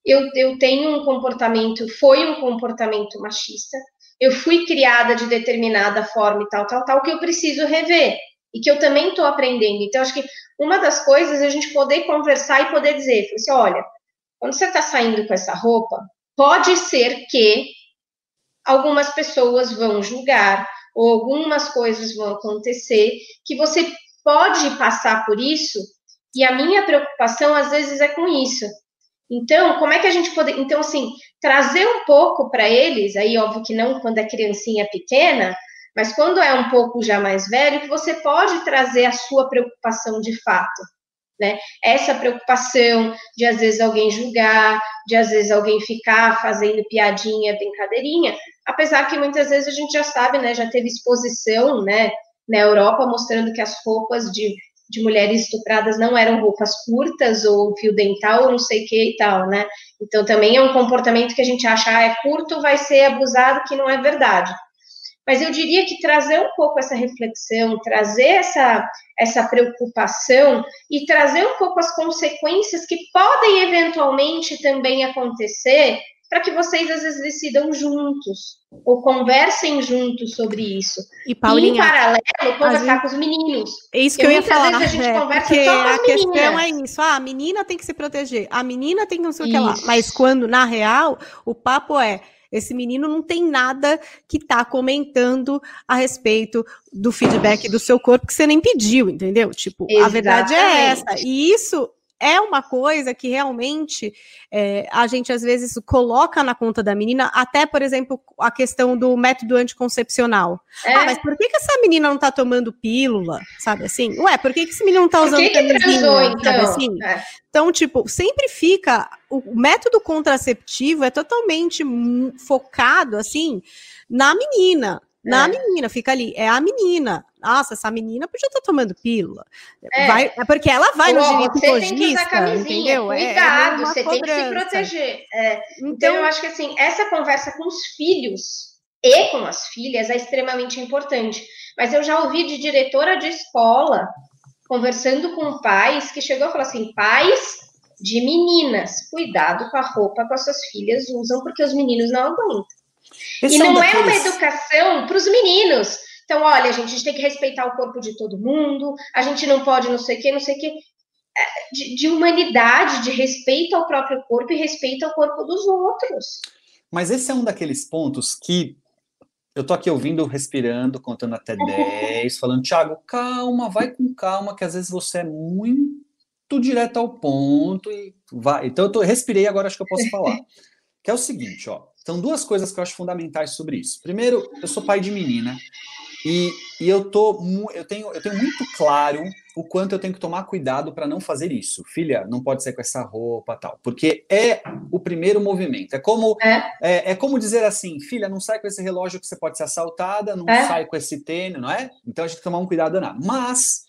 eu, eu tenho um comportamento, foi um comportamento machista, eu fui criada de determinada forma e tal, tal, tal, que eu preciso rever e que eu também estou aprendendo. Então, acho que uma das coisas é a gente poder conversar e poder dizer, assim, olha, quando você está saindo com essa roupa, pode ser que algumas pessoas vão julgar, ou algumas coisas vão acontecer, que você pode passar por isso, e a minha preocupação às vezes é com isso. Então, como é que a gente pode. Então, assim, trazer um pouco para eles, aí, óbvio que não quando é criancinha pequena, mas quando é um pouco já mais velho, que você pode trazer a sua preocupação de fato. Né? Essa preocupação de às vezes alguém julgar, de às vezes alguém ficar fazendo piadinha, brincadeirinha, apesar que muitas vezes a gente já sabe, né, já teve exposição, né, na Europa mostrando que as roupas de, de mulheres estupradas não eram roupas curtas ou fio dental ou não sei o que e tal, né? Então também é um comportamento que a gente acha, ah, é curto, vai ser abusado, que não é verdade. Mas eu diria que trazer um pouco essa reflexão, trazer essa, essa preocupação e trazer um pouco as consequências que podem eventualmente também acontecer para que vocês às vezes decidam juntos ou conversem juntos sobre isso. E, Paulinha, e em paralelo, conversar gente, com os meninos. É isso que eu ia falar. Vezes a gente é, conversa só com as a meninas. questão é isso. Ah, a menina tem que se proteger, a menina tem que não sei o que lá. Mas quando, na real, o papo é esse menino não tem nada que está comentando a respeito do feedback do seu corpo que você nem pediu, entendeu? Tipo, Exatamente. a verdade é essa. E isso é uma coisa que realmente é, a gente às vezes coloca na conta da menina, até, por exemplo, a questão do método anticoncepcional. É. Ah, mas por que, que essa menina não tá tomando pílula? Sabe assim? Ué, por que, que esse menino não tá usando por que que transou, então? assim? É. Então, tipo, sempre fica. O método contraceptivo é totalmente focado, assim, na menina. Na é. menina, fica ali, é a menina. Nossa, essa menina podia estar tomando pílula. É, vai, é porque ela vai no ginecologista, entendeu? É, é cuidado, é você cobrança. tem que se proteger. É, então, então, eu acho que assim, essa conversa com os filhos e com as filhas é extremamente importante. Mas eu já ouvi de diretora de escola conversando com pais que chegou a falar assim: pais de meninas, cuidado com a roupa que as suas filhas usam, porque os meninos não aguentam. Esse e não daqueles... é uma educação para os meninos. Então, olha, gente, a gente tem que respeitar o corpo de todo mundo, a gente não pode não sei o quê, não sei o quê. É, de, de humanidade, de respeito ao próprio corpo e respeito ao corpo dos outros. Mas esse é um daqueles pontos que eu tô aqui ouvindo, respirando, contando até 10, falando, Thiago, calma, vai com calma, que às vezes você é muito direto ao ponto e vai. Então eu tô, respirei, agora acho que eu posso falar. [laughs] Que é o seguinte, ó. São duas coisas que eu acho fundamentais sobre isso. Primeiro, eu sou pai de menina e, e eu, tô, eu, tenho, eu tenho muito claro o quanto eu tenho que tomar cuidado para não fazer isso. Filha, não pode ser com essa roupa tal. Porque é o primeiro movimento. É como, é. É, é como dizer assim, filha, não sai com esse relógio que você pode ser assaltada, não é. sai com esse tênis, não é? Então a gente tem que tomar um cuidado danado. Mas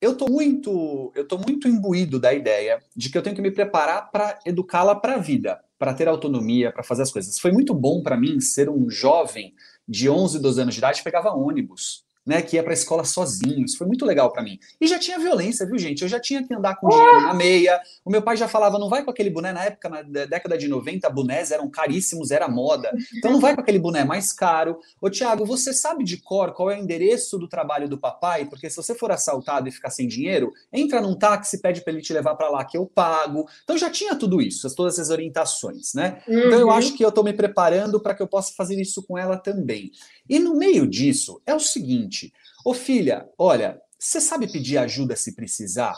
eu tô muito, eu tô muito imbuído da ideia de que eu tenho que me preparar para educá-la para a vida para ter autonomia, para fazer as coisas. Foi muito bom para mim ser um jovem de 11, 12 anos de idade pegava ônibus né, que ia para a escola sozinho. Isso foi muito legal para mim. E já tinha violência, viu, gente? Eu já tinha que andar com dinheiro na meia. O meu pai já falava, não vai com aquele boné. Na época, na década de 90, bonés eram caríssimos, era moda. Então não vai com aquele boné mais caro. Ô, Tiago, você sabe de cor qual é o endereço do trabalho do papai? Porque se você for assaltado e ficar sem dinheiro, entra num táxi, pede para ele te levar para lá que eu pago. Então já tinha tudo isso, todas essas orientações, né? Uhum. Então eu uhum. acho que eu estou me preparando para que eu possa fazer isso com ela também. E no meio disso, é o seguinte: ô filha, olha, você sabe pedir ajuda se precisar?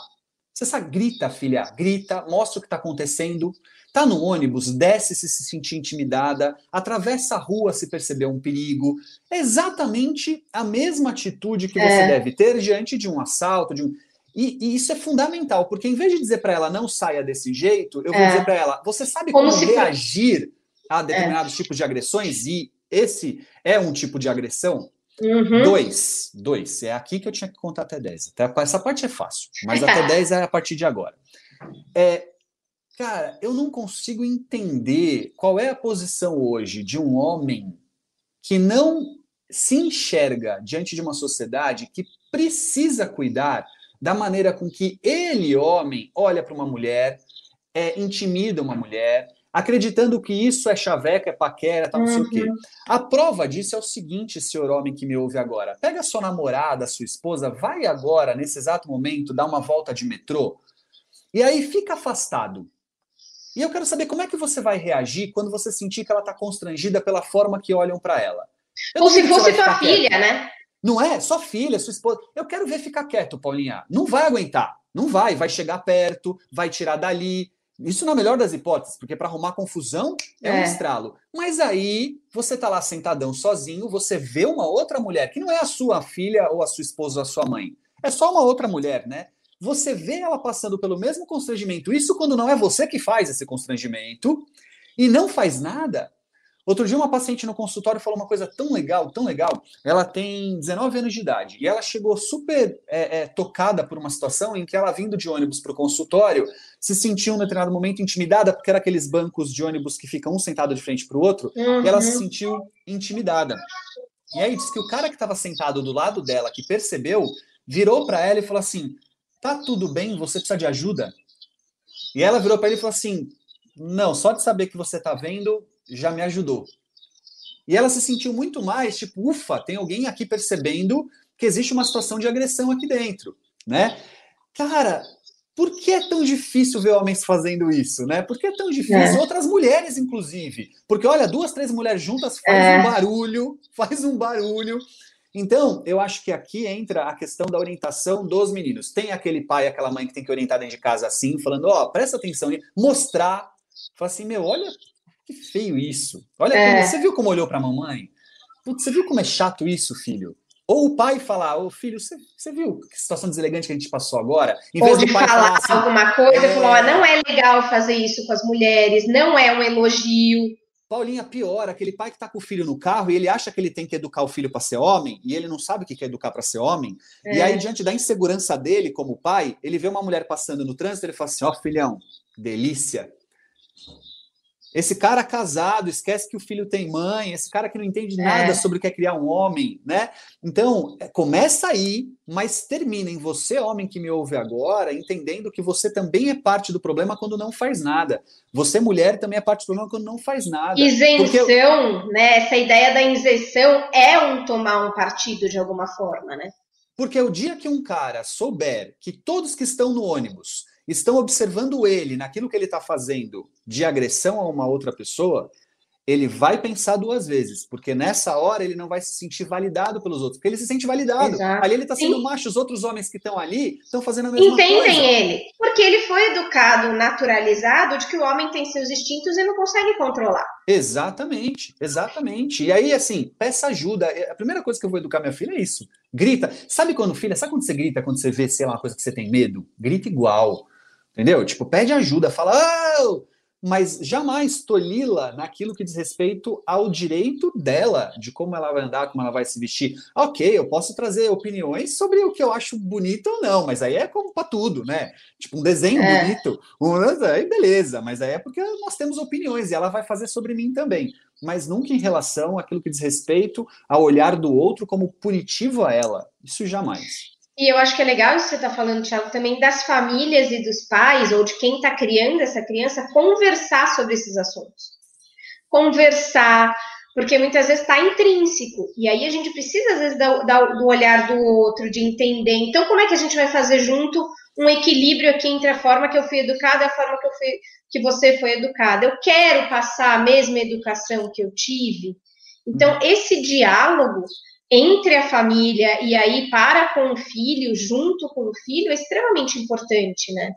Você sabe, grita, filha, grita, mostra o que está acontecendo. Tá no ônibus, desce se se sentir intimidada, atravessa a rua se perceber um perigo. É exatamente a mesma atitude que você é. deve ter diante de um assalto, de um. E, e, isso é fundamental, porque em vez de dizer para ela não saia desse jeito, eu vou é. dizer para ela: você sabe como, como reagir a determinados é. tipos de agressões? E esse é um tipo de agressão. Uhum. Dois, dois. É aqui que eu tinha que contar até 10. essa parte é fácil, mas até 10 é a partir de agora. É, cara, eu não consigo entender qual é a posição hoje de um homem que não se enxerga diante de uma sociedade que precisa cuidar da maneira com que ele, homem, olha para uma mulher, é, intimida uma mulher, acreditando que isso é chaveca, é paquera, tal, não sei o quê. Uhum. A prova disso é o seguinte, senhor homem que me ouve agora. Pega sua namorada, sua esposa, vai agora, nesse exato momento, dar uma volta de metrô, e aí fica afastado. E eu quero saber como é que você vai reagir quando você sentir que ela está constrangida pela forma que olham para ela. Eu Ou se fosse tua filha, quieto. né? Não é? Sua filha, sua esposa. Eu quero ver ficar quieto, Paulinha. Não vai aguentar. Não vai. Vai chegar perto, vai tirar dali, isso na melhor das hipóteses, porque para arrumar confusão é, é, um estralo. Mas aí você tá lá sentadão sozinho, você vê uma outra mulher, que não é a sua filha ou a sua esposa ou a sua mãe. É só uma outra mulher, né? Você vê ela passando pelo mesmo constrangimento, isso quando não é você que faz esse constrangimento, e não faz nada, Outro dia, uma paciente no consultório falou uma coisa tão legal, tão legal. Ela tem 19 anos de idade e ela chegou super é, é, tocada por uma situação em que ela, vindo de ônibus para o consultório, se sentiu, em um determinado momento, intimidada, porque era aqueles bancos de ônibus que ficam um sentado de frente para o outro, uhum. e ela se uhum. sentiu intimidada. E aí diz que o cara que estava sentado do lado dela, que percebeu, virou para ela e falou assim: Tá tudo bem, você precisa de ajuda? E ela virou para ele e falou assim: Não, só de saber que você está vendo, já me ajudou. E ela se sentiu muito mais, tipo, ufa, tem alguém aqui percebendo que existe uma situação de agressão aqui dentro, né? Cara, por que é tão difícil ver homens fazendo isso, né? Por que é tão difícil? É. Outras mulheres, inclusive. Porque, olha, duas, três mulheres juntas faz é. um barulho, [laughs] faz um barulho. Então, eu acho que aqui entra a questão da orientação dos meninos. Tem aquele pai, aquela mãe que tem que orientar dentro de casa assim, falando, ó, oh, presta atenção, mostrar. Fala assim, meu, olha que feio isso. Olha, é. você viu como olhou para a mamãe? Putz, você viu como é chato isso, filho? Ou o pai falar, ô filho, você, você viu que situação deselegante que a gente passou agora? Em Ou de falar, falar assim, alguma coisa, é... falar, não é legal fazer isso com as mulheres, não é um elogio. Paulinha, pior, aquele pai que está com o filho no carro e ele acha que ele tem que educar o filho para ser homem e ele não sabe o que é educar para ser homem. É. E aí, diante da insegurança dele como pai, ele vê uma mulher passando no trânsito e ele fala assim: Ó, oh, filhão, delícia, esse cara casado, esquece que o filho tem mãe, esse cara que não entende nada é. sobre o que é criar um homem, né? Então, é, começa aí, mas termina em você, homem que me ouve agora, entendendo que você também é parte do problema quando não faz nada. Você, mulher, também é parte do problema quando não faz nada. Isenção, porque... né? Essa ideia da isenção é um tomar um partido de alguma forma, né? Porque o dia que um cara souber que todos que estão no ônibus estão observando ele naquilo que ele está fazendo de agressão a uma outra pessoa, ele vai pensar duas vezes, porque nessa hora ele não vai se sentir validado pelos outros, porque ele se sente validado. Exato. Ali ele está sendo Sim. macho, os outros homens que estão ali estão fazendo a mesma Entendem coisa. Entendem ele, porque ele foi educado, naturalizado, de que o homem tem seus instintos e não consegue controlar. Exatamente, exatamente. E aí, assim, peça ajuda. A primeira coisa que eu vou educar minha filha é isso. Grita. Sabe quando, filha, sabe quando você grita, quando você vê, sei lá, uma coisa que você tem medo? Grita igual. Entendeu? Tipo, pede ajuda, fala, oh! mas jamais tolhi-la naquilo que diz respeito ao direito dela, de como ela vai andar, como ela vai se vestir. Ok, eu posso trazer opiniões sobre o que eu acho bonito ou não, mas aí é como para tudo, né? Tipo, um desenho é. bonito, um, aí beleza, mas aí é porque nós temos opiniões e ela vai fazer sobre mim também. Mas nunca em relação àquilo que diz respeito ao olhar do outro como punitivo a ela. Isso jamais. E eu acho que é legal isso que você está falando, Thiago, também das famílias e dos pais, ou de quem está criando essa criança, conversar sobre esses assuntos. Conversar, porque muitas vezes está intrínseco. E aí a gente precisa, às vezes, do, do olhar do outro, de entender. Então, como é que a gente vai fazer junto um equilíbrio aqui entre a forma que eu fui educada e a forma que, eu fui, que você foi educada? Eu quero passar a mesma educação que eu tive. Então, esse diálogo entre a família e aí para com o filho, junto com o filho, é extremamente importante, né?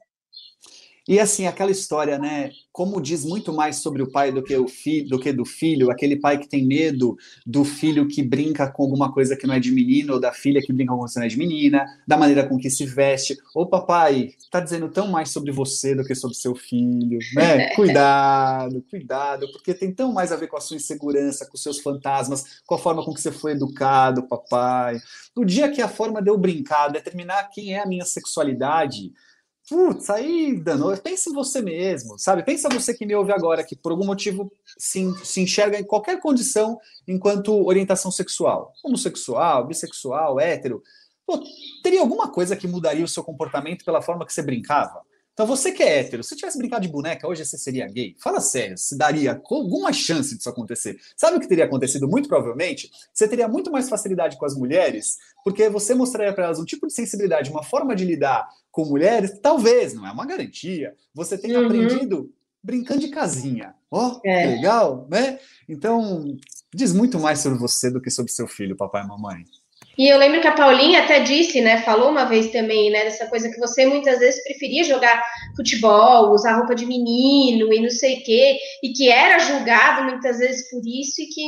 E assim, aquela história, né? Como diz muito mais sobre o pai do que o filho, do que do filho, aquele pai que tem medo do filho que brinca com alguma coisa que não é de menino, ou da filha que brinca com coisa que não é de menina, da maneira com que se veste. Ô papai, tá dizendo tão mais sobre você do que sobre seu filho, né? [laughs] Cuidado, cuidado, porque tem tão mais a ver com a sua insegurança, com seus fantasmas, com a forma com que você foi educado, papai. O dia que a forma de eu brincar determinar quem é a minha sexualidade, putz, aí danou. Pensa em você mesmo, sabe? Pensa você que me ouve agora, que por algum motivo se, se enxerga em qualquer condição enquanto orientação sexual, homossexual, bissexual, hétero. Pô, teria alguma coisa que mudaria o seu comportamento pela forma que você brincava? Então, você que é hétero, se tivesse brincado de boneca, hoje você seria gay? Fala sério, se daria alguma chance disso acontecer? Sabe o que teria acontecido? Muito provavelmente, você teria muito mais facilidade com as mulheres, porque você mostraria para elas um tipo de sensibilidade, uma forma de lidar com mulheres, talvez, não é uma garantia, você tenha uhum. aprendido brincando de casinha. Ó, oh, é. legal, né? Então, diz muito mais sobre você do que sobre seu filho, papai e mamãe. E eu lembro que a Paulinha até disse, né, falou uma vez também, né, dessa coisa que você muitas vezes preferia jogar futebol, usar roupa de menino e não sei o quê, e que era julgado muitas vezes por isso e que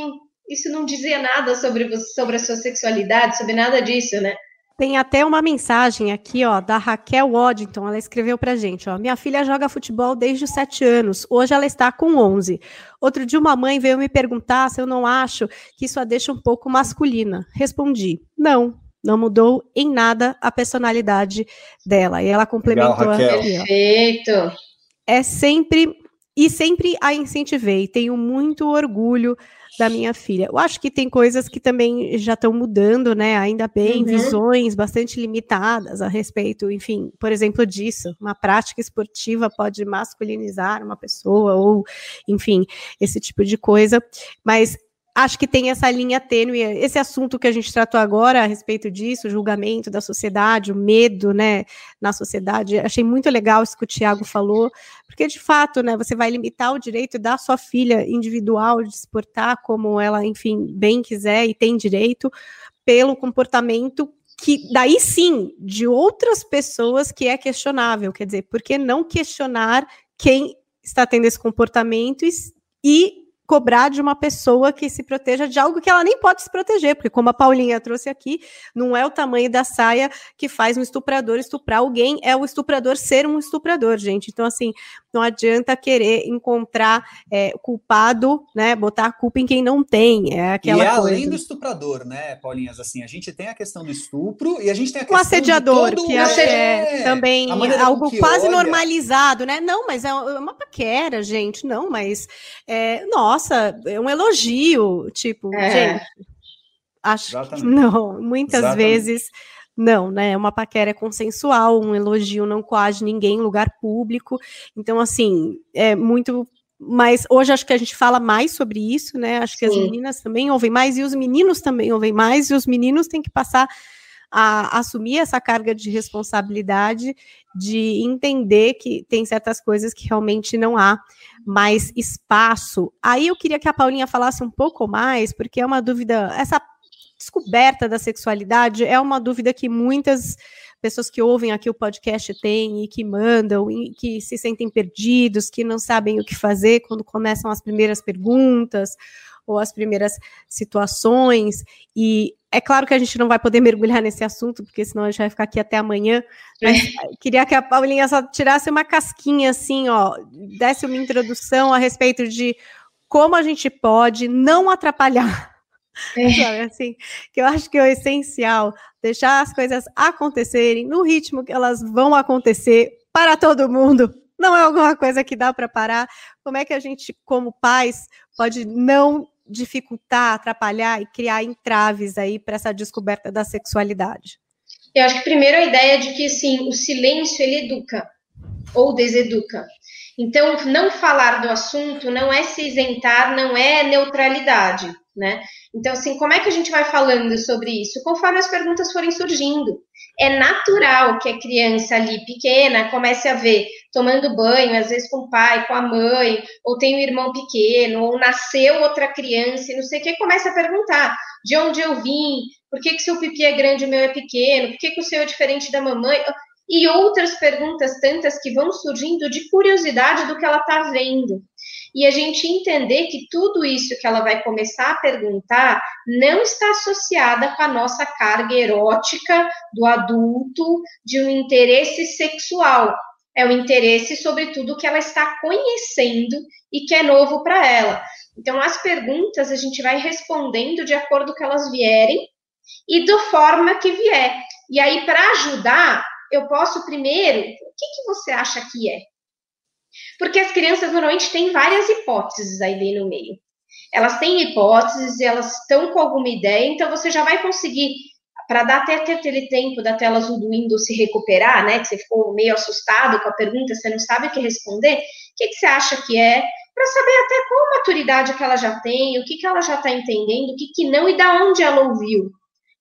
isso não dizia nada sobre você, sobre a sua sexualidade, sobre nada disso, né? Tem até uma mensagem aqui, ó, da Raquel Waddington. Ela escreveu pra gente, ó. Minha filha joga futebol desde os 7 anos. Hoje ela está com 11. Outro dia uma mãe veio me perguntar se eu não acho que isso a deixa um pouco masculina. Respondi: não, não mudou em nada a personalidade dela. E ela complementou Legal, aqui. Perfeito. É sempre e sempre a incentivei. Tenho muito orgulho da minha filha. Eu acho que tem coisas que também já estão mudando, né? Ainda bem, uhum. visões bastante limitadas a respeito, enfim, por exemplo, disso. Uma prática esportiva pode masculinizar uma pessoa, ou, enfim, esse tipo de coisa. Mas acho que tem essa linha tênue, esse assunto que a gente tratou agora a respeito disso, o julgamento da sociedade, o medo, né, na sociedade. Achei muito legal isso que o Tiago falou, porque de fato, né, você vai limitar o direito da sua filha individual de se portar como ela, enfim, bem quiser e tem direito pelo comportamento que daí sim de outras pessoas que é questionável, quer dizer, por que não questionar quem está tendo esse comportamento e, e cobrar de uma pessoa que se proteja de algo que ela nem pode se proteger, porque como a Paulinha trouxe aqui, não é o tamanho da saia que faz um estuprador estuprar alguém, é o estuprador ser um estuprador, gente. Então, assim, não adianta querer encontrar é, culpado, né, botar a culpa em quem não tem, é aquela e é além coisa. do estuprador, né, Paulinhas, assim, a gente tem a questão do estupro e a gente tem a questão o assediador, todo... que que é também algo quase olha... normalizado, né? Não, mas é uma paquera, gente, não, mas é, nossa, nossa, é um elogio, tipo, é. gente, acho Exatamente. que não, muitas Exatamente. vezes não, né? Uma paquera é consensual, um elogio não coage ninguém em lugar público. Então, assim, é muito. Mas hoje acho que a gente fala mais sobre isso, né? Acho que Sim. as meninas também ouvem mais e os meninos também ouvem mais, e os meninos têm que passar a assumir essa carga de responsabilidade, de entender que tem certas coisas que realmente não há mais espaço. Aí eu queria que a Paulinha falasse um pouco mais, porque é uma dúvida, essa descoberta da sexualidade é uma dúvida que muitas pessoas que ouvem aqui o podcast têm e que mandam, e que se sentem perdidos, que não sabem o que fazer quando começam as primeiras perguntas ou as primeiras situações. E é claro que a gente não vai poder mergulhar nesse assunto, porque senão a gente vai ficar aqui até amanhã. Mas é. queria que a Paulinha só tirasse uma casquinha assim, ó, desse uma introdução a respeito de como a gente pode não atrapalhar. É. Sabe, assim, que eu acho que é o essencial deixar as coisas acontecerem no ritmo que elas vão acontecer para todo mundo. Não é alguma coisa que dá para parar. Como é que a gente, como pais, pode não dificultar, atrapalhar e criar entraves aí para essa descoberta da sexualidade? Eu acho que primeiro a ideia de que sim, o silêncio ele educa ou deseduca. Então, não falar do assunto não é se isentar, não é neutralidade, né? Então, assim, como é que a gente vai falando sobre isso? Conforme as perguntas forem surgindo é natural que a criança ali pequena comece a ver tomando banho, às vezes com o pai, com a mãe, ou tem um irmão pequeno, ou nasceu outra criança, e não sei o que, começa a perguntar de onde eu vim, por que, que seu pipi é grande e o meu é pequeno, por que, que o seu é diferente da mamãe? e outras perguntas tantas que vão surgindo de curiosidade do que ela está vendo. E a gente entender que tudo isso que ela vai começar a perguntar não está associada com a nossa carga erótica do adulto, de um interesse sexual. É o interesse sobre tudo que ela está conhecendo e que é novo para ela. Então, as perguntas a gente vai respondendo de acordo com elas vierem e da forma que vier. E aí, para ajudar, eu posso primeiro, o que, que você acha que é? Porque as crianças normalmente têm várias hipóteses aí no meio. Elas têm hipóteses, elas estão com alguma ideia, então você já vai conseguir, para dar até aquele tempo da tela azul do Windows se recuperar, né? Que você ficou meio assustado com a pergunta, você não sabe o que responder, o que, que você acha que é? Para saber até qual maturidade que ela já tem, o que, que ela já está entendendo, o que, que não e da onde ela ouviu.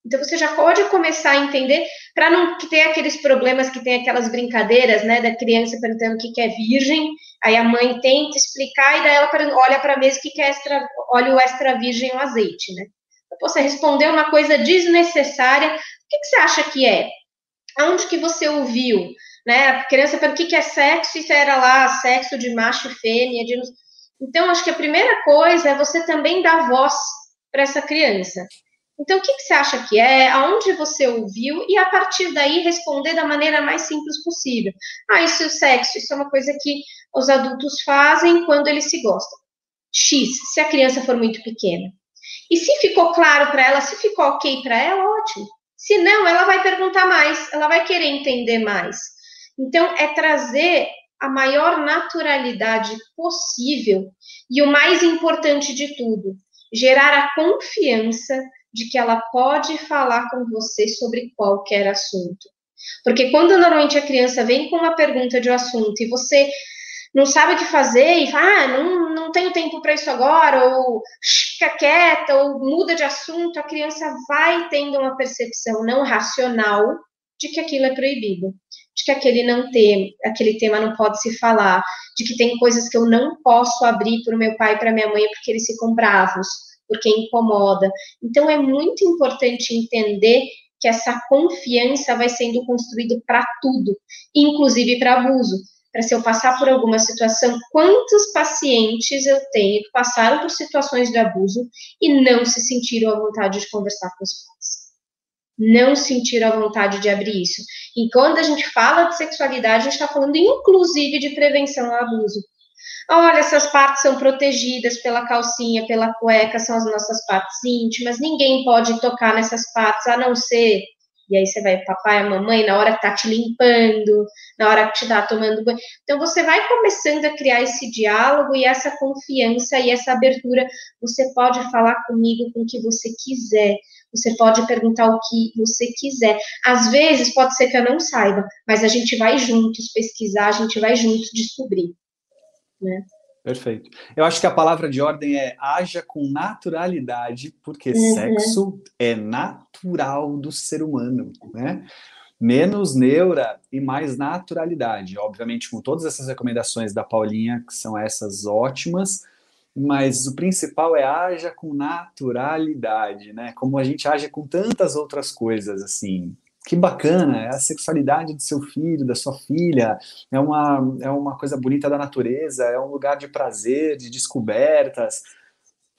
Então você já pode começar a entender para não ter aqueles problemas que tem aquelas brincadeiras, né, da criança perguntando o que, que é virgem, aí a mãe tenta explicar e daí ela olha para a mesa o que, que é extra, olha o extra virgem o azeite, né? Então, você responder uma coisa desnecessária, o que, que você acha que é? Aonde que você ouviu? Né? A criança pergunta o que, que é sexo, isso era lá sexo de macho e fêmea. De... Então, acho que a primeira coisa é você também dar voz para essa criança. Então, o que, que, você acha que é? Aonde você ouviu? E a partir daí responder da maneira mais simples possível. Ah, isso é o sexo, isso é uma coisa que os adultos fazem quando eles se gostam. X, se a criança for muito pequena. E se ficou claro para ela, se ficou ok para ela, ótimo. Se não, ela vai perguntar mais, ela vai querer entender mais. Então, é trazer a maior naturalidade possível e o mais importante de tudo, gerar a confiança de que ela pode falar com você sobre qualquer assunto. Porque quando normalmente a criança vem com uma pergunta de um assunto e você não sabe o que fazer e fala, ah, não, não tenho tempo para isso agora, ou fica quieta, ou muda de assunto, a criança vai tendo uma percepção não racional de que aquilo é proibido, de que aquele não tem, aquele tema não pode se falar, de que tem coisas que eu não posso abrir para o meu pai e para minha mãe porque eles ficam bravos, porque incomoda. Então é muito importante entender que essa confiança vai sendo construída para tudo, inclusive para abuso. Para se eu passar por alguma situação, quantos pacientes eu tenho que passaram por situações de abuso e não se sentiram à vontade de conversar com os pais? Não sentiram a vontade de abrir isso. E quando a gente fala de sexualidade, a gente está falando inclusive de prevenção ao abuso. Olha, essas partes são protegidas pela calcinha, pela cueca, são as nossas partes íntimas, ninguém pode tocar nessas partes, a não ser. E aí você vai, papai, a mamãe, na hora que tá te limpando, na hora que te tá tomando banho. Então você vai começando a criar esse diálogo e essa confiança e essa abertura. Você pode falar comigo com o que você quiser. Você pode perguntar o que você quiser. Às vezes pode ser que eu não saiba, mas a gente vai juntos pesquisar, a gente vai juntos descobrir né? Perfeito. Eu acho que a palavra de ordem é haja com naturalidade, porque uhum. sexo é natural do ser humano, né? Menos neura e mais naturalidade. Obviamente, com todas essas recomendações da Paulinha, que são essas ótimas, mas o principal é haja com naturalidade, né? Como a gente age com tantas outras coisas, assim que bacana, é a sexualidade do seu filho, da sua filha, é uma, é uma coisa bonita da natureza, é um lugar de prazer, de descobertas.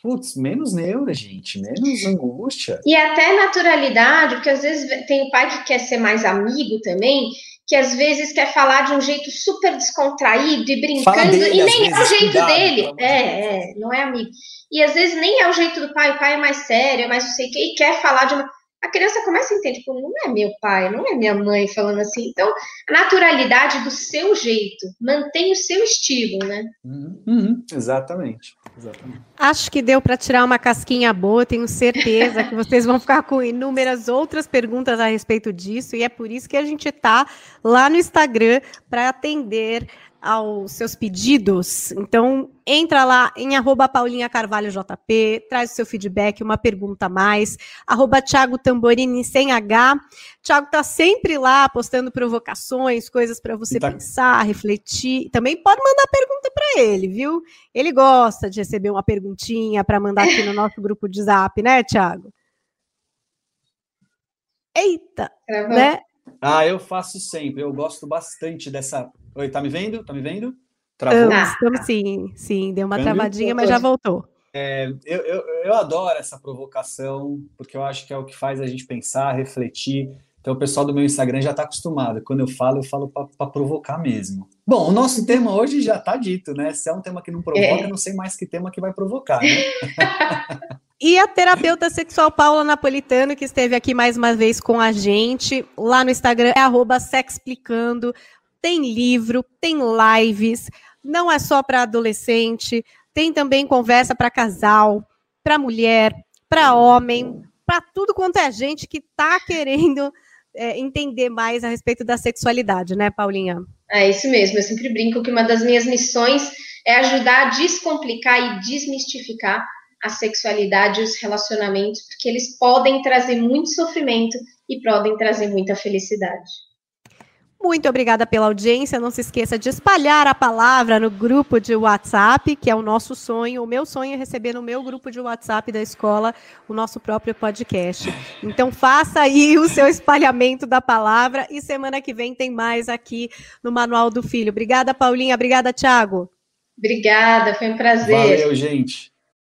Putz, menos neura, gente, menos angústia. E até naturalidade, porque às vezes tem pai que quer ser mais amigo também, que às vezes quer falar de um jeito super descontraído e brincando, dele, e nem é o jeito cuidado, dele. É, é, não é amigo. E às vezes nem é o jeito do pai, o pai é mais sério, é mais não sei o que, e quer falar de uma a criança começa a entender, tipo, não é meu pai, não é minha mãe falando assim. Então, a naturalidade do seu jeito, mantém o seu estilo, né? Uhum, uhum, exatamente, exatamente. Acho que deu para tirar uma casquinha boa, tenho certeza que vocês vão ficar com inúmeras outras perguntas a respeito disso, e é por isso que a gente está lá no Instagram para atender aos seus pedidos. Então, entra lá em arroba Paulinha Carvalho JP, traz o seu feedback, uma pergunta a mais, arroba Thiago Tamborini sem H. Thiago tá sempre lá postando provocações, coisas para você tá. pensar, refletir. Também pode mandar pergunta para ele, viu? Ele gosta de receber uma perguntinha para mandar aqui no nosso grupo de zap, né, Thiago? Eita, né? Ah, eu faço sempre. Eu gosto bastante dessa. Oi, tá me vendo? Tá me vendo? Travou? Estamos sim, sim. Deu uma travadinha, mas já voltou. É, eu, eu, eu adoro essa provocação, porque eu acho que é o que faz a gente pensar, refletir. Então, o pessoal do meu Instagram já está acostumado. Quando eu falo, eu falo para provocar mesmo. Bom, o nosso tema hoje já está dito, né? Se é um tema que não provoca, é. não sei mais que tema que vai provocar, né? [laughs] E a terapeuta sexual Paula Napolitano, que esteve aqui mais uma vez com a gente, lá no Instagram é sexplicando. Tem livro, tem lives, não é só para adolescente, tem também conversa para casal, para mulher, para homem, para tudo quanto é gente que está querendo é, entender mais a respeito da sexualidade, né, Paulinha? É isso mesmo. Eu sempre brinco que uma das minhas missões é ajudar a descomplicar e desmistificar a sexualidade e os relacionamentos, porque eles podem trazer muito sofrimento e podem trazer muita felicidade. Muito obrigada pela audiência. Não se esqueça de espalhar a palavra no grupo de WhatsApp, que é o nosso sonho. O meu sonho é receber no meu grupo de WhatsApp da escola o nosso próprio podcast. Então faça aí o seu espalhamento da palavra e semana que vem tem mais aqui no Manual do Filho. Obrigada, Paulinha. Obrigada, Thiago. Obrigada, foi um prazer. Valeu, gente.